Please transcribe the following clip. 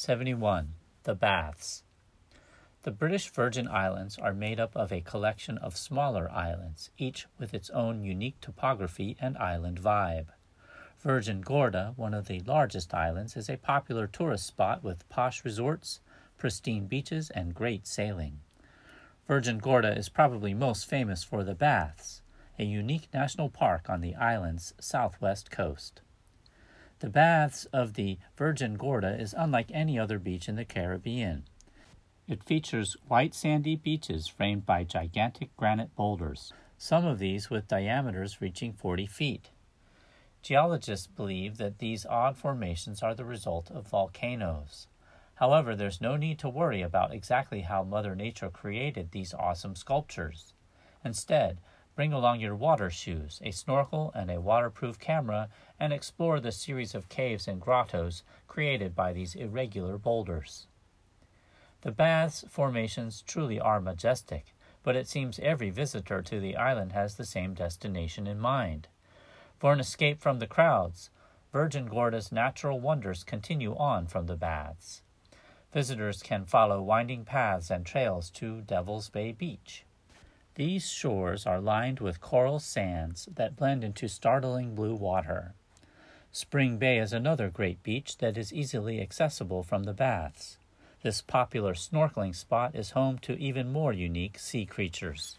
71. The Baths. The British Virgin Islands are made up of a collection of smaller islands, each with its own unique topography and island vibe. Virgin Gorda, one of the largest islands, is a popular tourist spot with posh resorts, pristine beaches, and great sailing. Virgin Gorda is probably most famous for the Baths, a unique national park on the island's southwest coast. The baths of the Virgin Gorda is unlike any other beach in the Caribbean. It features white sandy beaches framed by gigantic granite boulders, some of these with diameters reaching 40 feet. Geologists believe that these odd formations are the result of volcanoes. However, there's no need to worry about exactly how Mother Nature created these awesome sculptures. Instead, Bring along your water shoes, a snorkel, and a waterproof camera, and explore the series of caves and grottos created by these irregular boulders. The baths formations truly are majestic, but it seems every visitor to the island has the same destination in mind. For an escape from the crowds, Virgin Gorda's natural wonders continue on from the baths. Visitors can follow winding paths and trails to Devil's Bay Beach. These shores are lined with coral sands that blend into startling blue water. Spring Bay is another great beach that is easily accessible from the baths. This popular snorkeling spot is home to even more unique sea creatures.